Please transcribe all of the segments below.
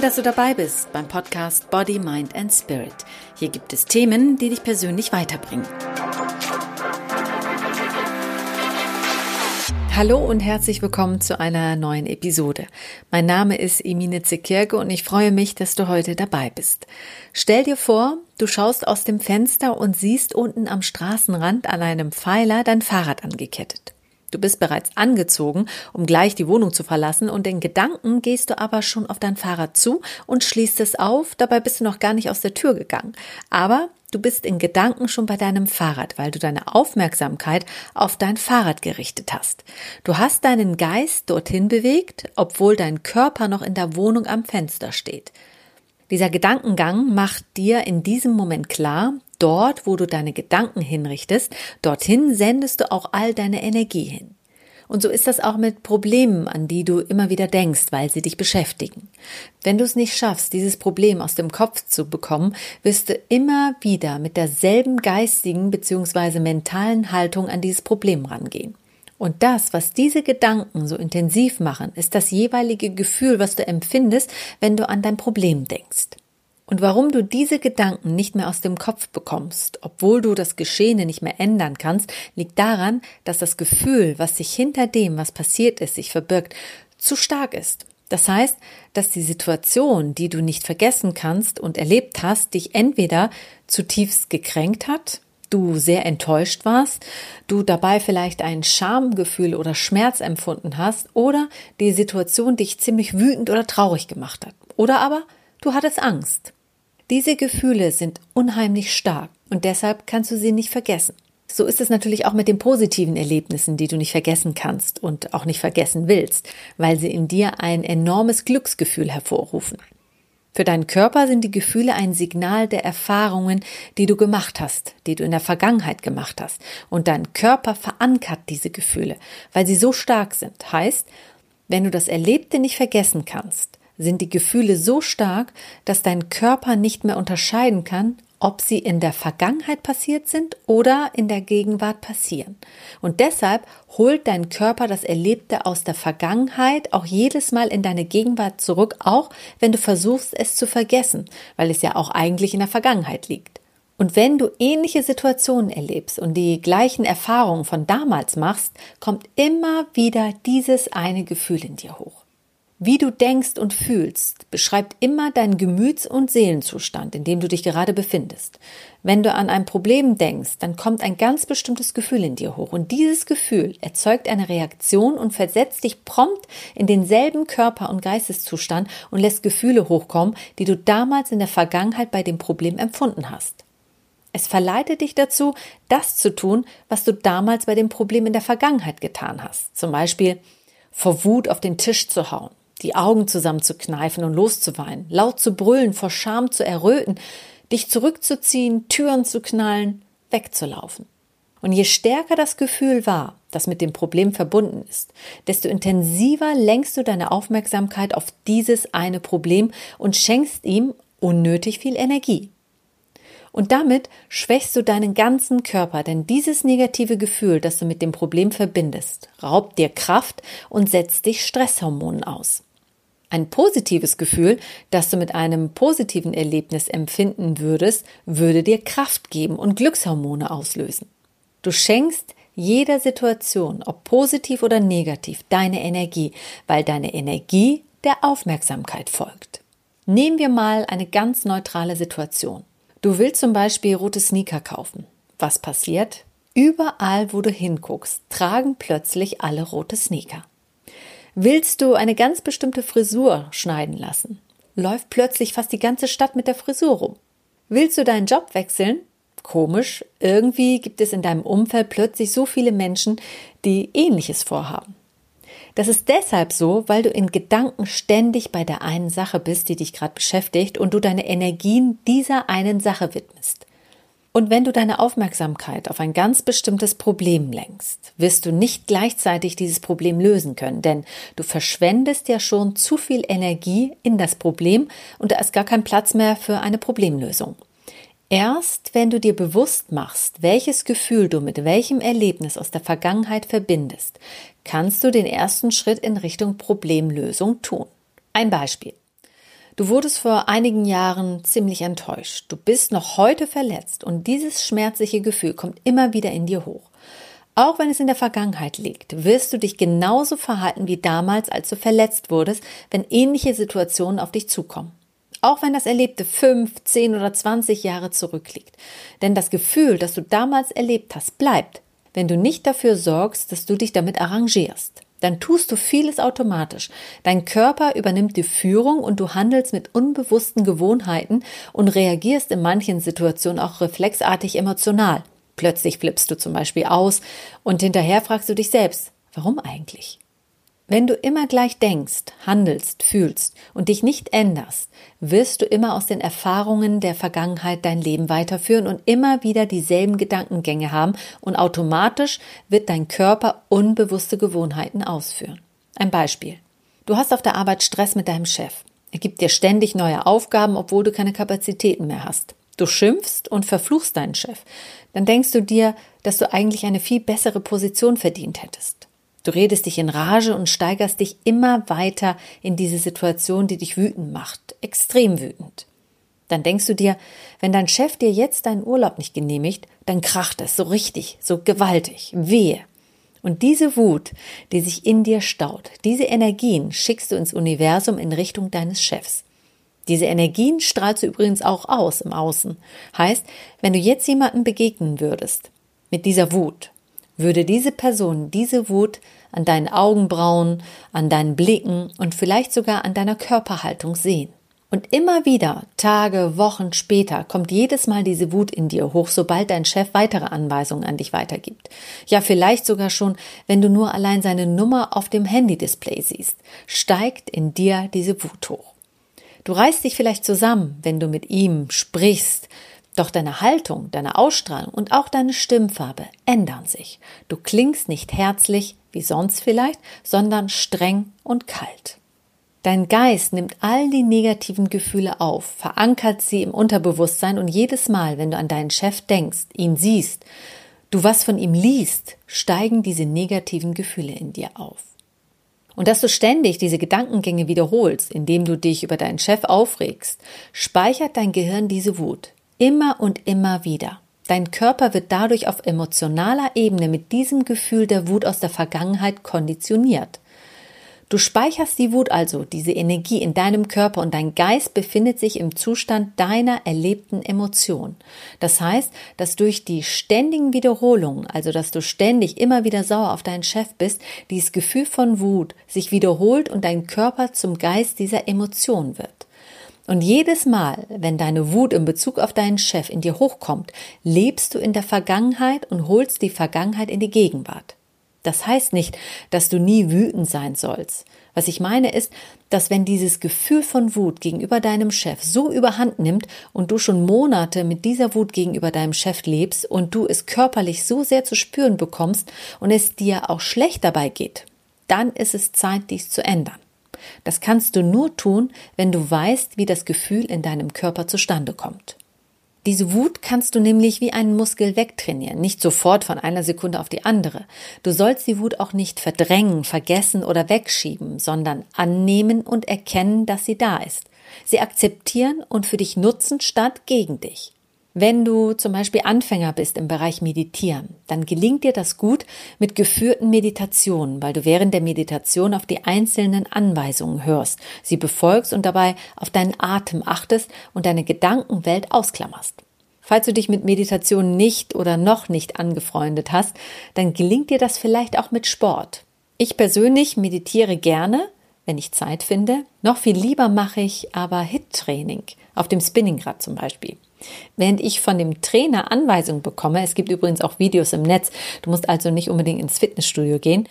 Toll, dass du dabei bist beim Podcast Body, Mind and Spirit. Hier gibt es Themen, die dich persönlich weiterbringen. Hallo und herzlich willkommen zu einer neuen Episode. Mein Name ist Emine Zekirke und ich freue mich, dass du heute dabei bist. Stell dir vor, du schaust aus dem Fenster und siehst unten am Straßenrand an einem Pfeiler dein Fahrrad angekettet. Du bist bereits angezogen, um gleich die Wohnung zu verlassen und in Gedanken gehst du aber schon auf dein Fahrrad zu und schließt es auf, dabei bist du noch gar nicht aus der Tür gegangen. Aber du bist in Gedanken schon bei deinem Fahrrad, weil du deine Aufmerksamkeit auf dein Fahrrad gerichtet hast. Du hast deinen Geist dorthin bewegt, obwohl dein Körper noch in der Wohnung am Fenster steht. Dieser Gedankengang macht dir in diesem Moment klar, dort, wo du deine Gedanken hinrichtest, dorthin sendest du auch all deine Energie hin. Und so ist das auch mit Problemen, an die du immer wieder denkst, weil sie dich beschäftigen. Wenn du es nicht schaffst, dieses Problem aus dem Kopf zu bekommen, wirst du immer wieder mit derselben geistigen bzw. mentalen Haltung an dieses Problem rangehen. Und das, was diese Gedanken so intensiv machen, ist das jeweilige Gefühl, was du empfindest, wenn du an dein Problem denkst. Und warum du diese Gedanken nicht mehr aus dem Kopf bekommst, obwohl du das Geschehene nicht mehr ändern kannst, liegt daran, dass das Gefühl, was sich hinter dem, was passiert ist, sich verbirgt, zu stark ist. Das heißt, dass die Situation, die du nicht vergessen kannst und erlebt hast, dich entweder zutiefst gekränkt hat, du sehr enttäuscht warst, du dabei vielleicht ein Schamgefühl oder Schmerz empfunden hast oder die Situation dich ziemlich wütend oder traurig gemacht hat. Oder aber du hattest Angst. Diese Gefühle sind unheimlich stark und deshalb kannst du sie nicht vergessen. So ist es natürlich auch mit den positiven Erlebnissen, die du nicht vergessen kannst und auch nicht vergessen willst, weil sie in dir ein enormes Glücksgefühl hervorrufen. Für deinen Körper sind die Gefühle ein Signal der Erfahrungen, die du gemacht hast, die du in der Vergangenheit gemacht hast. Und dein Körper verankert diese Gefühle, weil sie so stark sind. Heißt, wenn du das Erlebte nicht vergessen kannst, sind die Gefühle so stark, dass dein Körper nicht mehr unterscheiden kann, ob sie in der Vergangenheit passiert sind oder in der Gegenwart passieren. Und deshalb holt dein Körper das Erlebte aus der Vergangenheit auch jedes Mal in deine Gegenwart zurück, auch wenn du versuchst, es zu vergessen, weil es ja auch eigentlich in der Vergangenheit liegt. Und wenn du ähnliche Situationen erlebst und die gleichen Erfahrungen von damals machst, kommt immer wieder dieses eine Gefühl in dir hoch. Wie du denkst und fühlst, beschreibt immer deinen Gemüts- und Seelenzustand, in dem du dich gerade befindest. Wenn du an ein Problem denkst, dann kommt ein ganz bestimmtes Gefühl in dir hoch. Und dieses Gefühl erzeugt eine Reaktion und versetzt dich prompt in denselben Körper- und Geisteszustand und lässt Gefühle hochkommen, die du damals in der Vergangenheit bei dem Problem empfunden hast. Es verleitet dich dazu, das zu tun, was du damals bei dem Problem in der Vergangenheit getan hast. Zum Beispiel vor Wut auf den Tisch zu hauen die Augen zusammenzukneifen und loszuweinen, laut zu brüllen, vor Scham zu erröten, dich zurückzuziehen, Türen zu knallen, wegzulaufen. Und je stärker das Gefühl war, das mit dem Problem verbunden ist, desto intensiver lenkst du deine Aufmerksamkeit auf dieses eine Problem und schenkst ihm unnötig viel Energie. Und damit schwächst du deinen ganzen Körper, denn dieses negative Gefühl, das du mit dem Problem verbindest, raubt dir Kraft und setzt dich Stresshormonen aus. Ein positives Gefühl, das du mit einem positiven Erlebnis empfinden würdest, würde dir Kraft geben und Glückshormone auslösen. Du schenkst jeder Situation, ob positiv oder negativ, deine Energie, weil deine Energie der Aufmerksamkeit folgt. Nehmen wir mal eine ganz neutrale Situation. Du willst zum Beispiel rote Sneaker kaufen. Was passiert? Überall, wo du hinguckst, tragen plötzlich alle rote Sneaker. Willst du eine ganz bestimmte Frisur schneiden lassen? Läuft plötzlich fast die ganze Stadt mit der Frisur rum. Willst du deinen Job wechseln? Komisch, irgendwie gibt es in deinem Umfeld plötzlich so viele Menschen, die ähnliches vorhaben. Das ist deshalb so, weil du in Gedanken ständig bei der einen Sache bist, die dich gerade beschäftigt und du deine Energien dieser einen Sache widmest. Und wenn du deine Aufmerksamkeit auf ein ganz bestimmtes Problem lenkst, wirst du nicht gleichzeitig dieses Problem lösen können, denn du verschwendest ja schon zu viel Energie in das Problem und da ist gar kein Platz mehr für eine Problemlösung. Erst wenn du dir bewusst machst, welches Gefühl du mit welchem Erlebnis aus der Vergangenheit verbindest, kannst du den ersten Schritt in Richtung Problemlösung tun. Ein Beispiel. Du wurdest vor einigen Jahren ziemlich enttäuscht. Du bist noch heute verletzt und dieses schmerzliche Gefühl kommt immer wieder in dir hoch. Auch wenn es in der Vergangenheit liegt, wirst du dich genauso verhalten wie damals, als du verletzt wurdest, wenn ähnliche Situationen auf dich zukommen. Auch wenn das Erlebte fünf, zehn oder zwanzig Jahre zurückliegt. Denn das Gefühl, das du damals erlebt hast, bleibt, wenn du nicht dafür sorgst, dass du dich damit arrangierst. Dann tust du vieles automatisch. Dein Körper übernimmt die Führung und du handelst mit unbewussten Gewohnheiten und reagierst in manchen Situationen auch reflexartig emotional. Plötzlich flippst du zum Beispiel aus und hinterher fragst du dich selbst, warum eigentlich? Wenn du immer gleich denkst, handelst, fühlst und dich nicht änderst, wirst du immer aus den Erfahrungen der Vergangenheit dein Leben weiterführen und immer wieder dieselben Gedankengänge haben und automatisch wird dein Körper unbewusste Gewohnheiten ausführen. Ein Beispiel. Du hast auf der Arbeit Stress mit deinem Chef. Er gibt dir ständig neue Aufgaben, obwohl du keine Kapazitäten mehr hast. Du schimpfst und verfluchst deinen Chef. Dann denkst du dir, dass du eigentlich eine viel bessere Position verdient hättest. Du redest dich in Rage und steigerst dich immer weiter in diese Situation, die dich wütend macht, extrem wütend. Dann denkst du dir, wenn dein Chef dir jetzt deinen Urlaub nicht genehmigt, dann kracht es so richtig, so gewaltig, wehe. Und diese Wut, die sich in dir staut, diese Energien schickst du ins Universum in Richtung deines Chefs. Diese Energien strahlst du übrigens auch aus im Außen. Heißt, wenn du jetzt jemanden begegnen würdest, mit dieser Wut, würde diese Person diese Wut an deinen Augenbrauen, an deinen Blicken und vielleicht sogar an deiner Körperhaltung sehen. Und immer wieder, Tage, Wochen später, kommt jedes Mal diese Wut in dir hoch, sobald dein Chef weitere Anweisungen an dich weitergibt. Ja, vielleicht sogar schon, wenn du nur allein seine Nummer auf dem Handy-Display siehst, steigt in dir diese Wut hoch. Du reißt dich vielleicht zusammen, wenn du mit ihm sprichst, doch deine Haltung, deine Ausstrahlung und auch deine Stimmfarbe ändern sich. Du klingst nicht herzlich, wie sonst vielleicht, sondern streng und kalt. Dein Geist nimmt all die negativen Gefühle auf, verankert sie im Unterbewusstsein und jedes Mal, wenn du an deinen Chef denkst, ihn siehst, du was von ihm liest, steigen diese negativen Gefühle in dir auf. Und dass du ständig diese Gedankengänge wiederholst, indem du dich über deinen Chef aufregst, speichert dein Gehirn diese Wut. Immer und immer wieder. Dein Körper wird dadurch auf emotionaler Ebene mit diesem Gefühl der Wut aus der Vergangenheit konditioniert. Du speicherst die Wut also, diese Energie in deinem Körper und dein Geist befindet sich im Zustand deiner erlebten Emotion. Das heißt, dass durch die ständigen Wiederholungen, also dass du ständig immer wieder sauer auf deinen Chef bist, dieses Gefühl von Wut sich wiederholt und dein Körper zum Geist dieser Emotion wird. Und jedes Mal, wenn deine Wut in Bezug auf deinen Chef in dir hochkommt, lebst du in der Vergangenheit und holst die Vergangenheit in die Gegenwart. Das heißt nicht, dass du nie wütend sein sollst. Was ich meine ist, dass wenn dieses Gefühl von Wut gegenüber deinem Chef so überhand nimmt und du schon Monate mit dieser Wut gegenüber deinem Chef lebst und du es körperlich so sehr zu spüren bekommst und es dir auch schlecht dabei geht, dann ist es Zeit, dies zu ändern. Das kannst du nur tun, wenn du weißt, wie das Gefühl in deinem Körper zustande kommt. Diese Wut kannst du nämlich wie einen Muskel wegtrainieren, nicht sofort von einer Sekunde auf die andere. Du sollst die Wut auch nicht verdrängen, vergessen oder wegschieben, sondern annehmen und erkennen, dass sie da ist. Sie akzeptieren und für dich nutzen statt gegen dich. Wenn du zum Beispiel Anfänger bist im Bereich Meditieren, dann gelingt dir das gut mit geführten Meditationen, weil du während der Meditation auf die einzelnen Anweisungen hörst, sie befolgst und dabei auf deinen Atem achtest und deine Gedankenwelt ausklammerst. Falls du dich mit Meditation nicht oder noch nicht angefreundet hast, dann gelingt dir das vielleicht auch mit Sport. Ich persönlich meditiere gerne, wenn ich Zeit finde. Noch viel lieber mache ich aber Hit-Training, auf dem Spinningrad zum Beispiel. Während ich von dem Trainer Anweisungen bekomme, es gibt übrigens auch Videos im Netz, du musst also nicht unbedingt ins Fitnessstudio gehen,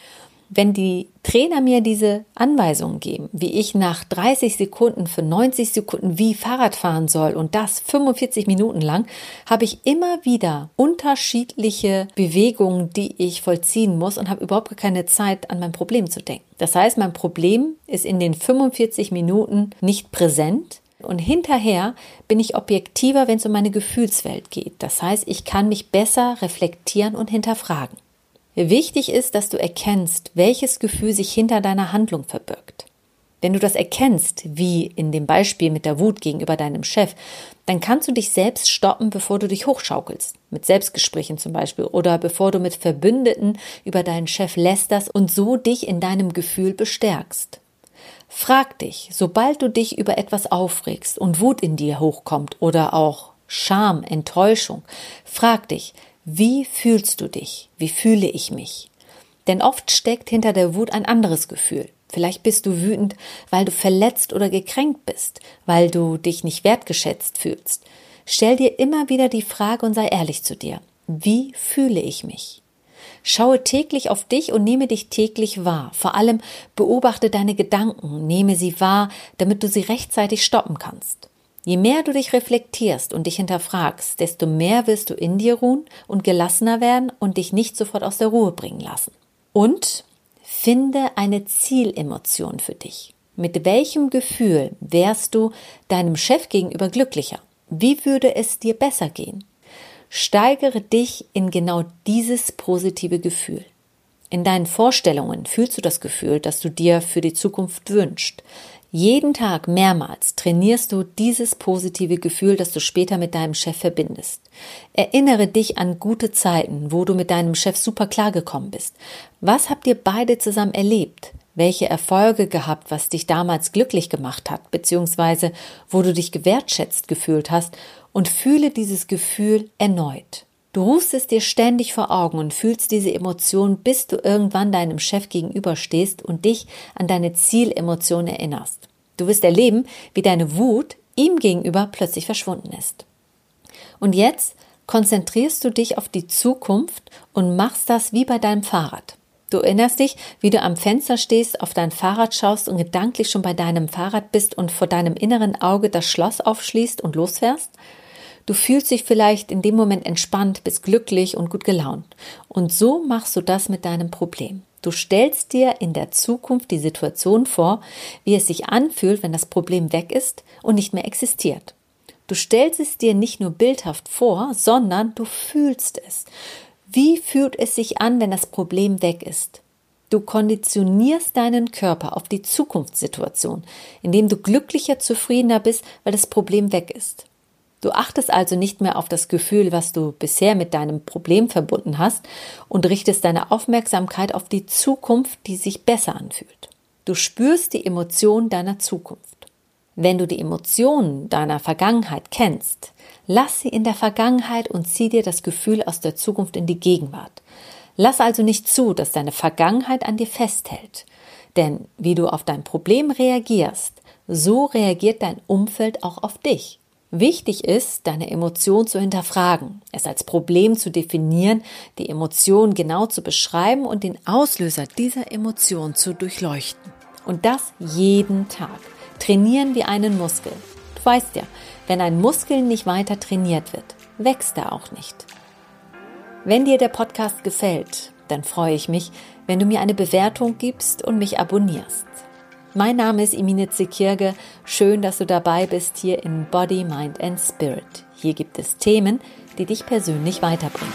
wenn die Trainer mir diese Anweisungen geben, wie ich nach 30 Sekunden für 90 Sekunden wie Fahrrad fahren soll und das 45 Minuten lang, habe ich immer wieder unterschiedliche Bewegungen, die ich vollziehen muss und habe überhaupt keine Zeit, an mein Problem zu denken. Das heißt, mein Problem ist in den 45 Minuten nicht präsent, und hinterher bin ich objektiver, wenn es um meine Gefühlswelt geht. Das heißt, ich kann mich besser reflektieren und hinterfragen. Wichtig ist, dass du erkennst, welches Gefühl sich hinter deiner Handlung verbirgt. Wenn du das erkennst, wie in dem Beispiel mit der Wut gegenüber deinem Chef, dann kannst du dich selbst stoppen, bevor du dich hochschaukelst. Mit Selbstgesprächen zum Beispiel. Oder bevor du mit Verbündeten über deinen Chef lästerst und so dich in deinem Gefühl bestärkst. Frag dich, sobald du dich über etwas aufregst und Wut in dir hochkommt oder auch Scham, Enttäuschung, frag dich, wie fühlst du dich? Wie fühle ich mich? Denn oft steckt hinter der Wut ein anderes Gefühl. Vielleicht bist du wütend, weil du verletzt oder gekränkt bist, weil du dich nicht wertgeschätzt fühlst. Stell dir immer wieder die Frage und sei ehrlich zu dir. Wie fühle ich mich? Schaue täglich auf dich und nehme dich täglich wahr. Vor allem beobachte deine Gedanken, nehme sie wahr, damit du sie rechtzeitig stoppen kannst. Je mehr du dich reflektierst und dich hinterfragst, desto mehr wirst du in dir ruhen und gelassener werden und dich nicht sofort aus der Ruhe bringen lassen. Und Finde eine Zielemotion für dich. Mit welchem Gefühl wärst du deinem Chef gegenüber glücklicher? Wie würde es dir besser gehen? Steigere dich in genau dieses positive Gefühl. In deinen Vorstellungen fühlst du das Gefühl, das du dir für die Zukunft wünschst. Jeden Tag mehrmals trainierst du dieses positive Gefühl, das du später mit deinem Chef verbindest. Erinnere dich an gute Zeiten, wo du mit deinem Chef super klargekommen bist. Was habt ihr beide zusammen erlebt? Welche Erfolge gehabt, was dich damals glücklich gemacht hat, beziehungsweise wo du dich gewertschätzt gefühlt hast und fühle dieses Gefühl erneut. Du rufst es dir ständig vor Augen und fühlst diese Emotion, bis du irgendwann deinem Chef gegenüberstehst und dich an deine Zielemotion erinnerst. Du wirst erleben, wie deine Wut ihm gegenüber plötzlich verschwunden ist. Und jetzt konzentrierst du dich auf die Zukunft und machst das wie bei deinem Fahrrad. Du erinnerst dich, wie du am Fenster stehst, auf dein Fahrrad schaust und gedanklich schon bei deinem Fahrrad bist und vor deinem inneren Auge das Schloss aufschließt und losfährst? Du fühlst dich vielleicht in dem Moment entspannt, bist glücklich und gut gelaunt. Und so machst du das mit deinem Problem. Du stellst dir in der Zukunft die Situation vor, wie es sich anfühlt, wenn das Problem weg ist und nicht mehr existiert. Du stellst es dir nicht nur bildhaft vor, sondern du fühlst es. Wie fühlt es sich an, wenn das Problem weg ist? Du konditionierst deinen Körper auf die Zukunftssituation, indem du glücklicher, zufriedener bist, weil das Problem weg ist. Du achtest also nicht mehr auf das Gefühl, was du bisher mit deinem Problem verbunden hast und richtest deine Aufmerksamkeit auf die Zukunft, die sich besser anfühlt. Du spürst die Emotion deiner Zukunft. Wenn du die Emotionen deiner Vergangenheit kennst, lass sie in der Vergangenheit und zieh dir das Gefühl aus der Zukunft in die Gegenwart. Lass also nicht zu, dass deine Vergangenheit an dir festhält. Denn wie du auf dein Problem reagierst, so reagiert dein Umfeld auch auf dich. Wichtig ist, deine Emotion zu hinterfragen, es als Problem zu definieren, die Emotion genau zu beschreiben und den Auslöser dieser Emotion zu durchleuchten. Und das jeden Tag. Trainieren wie einen Muskel. Du weißt ja, wenn ein Muskel nicht weiter trainiert wird, wächst er auch nicht. Wenn dir der Podcast gefällt, dann freue ich mich, wenn du mir eine Bewertung gibst und mich abonnierst. Mein Name ist Imine Zekirge. Schön, dass du dabei bist hier in Body, Mind and Spirit. Hier gibt es Themen, die dich persönlich weiterbringen.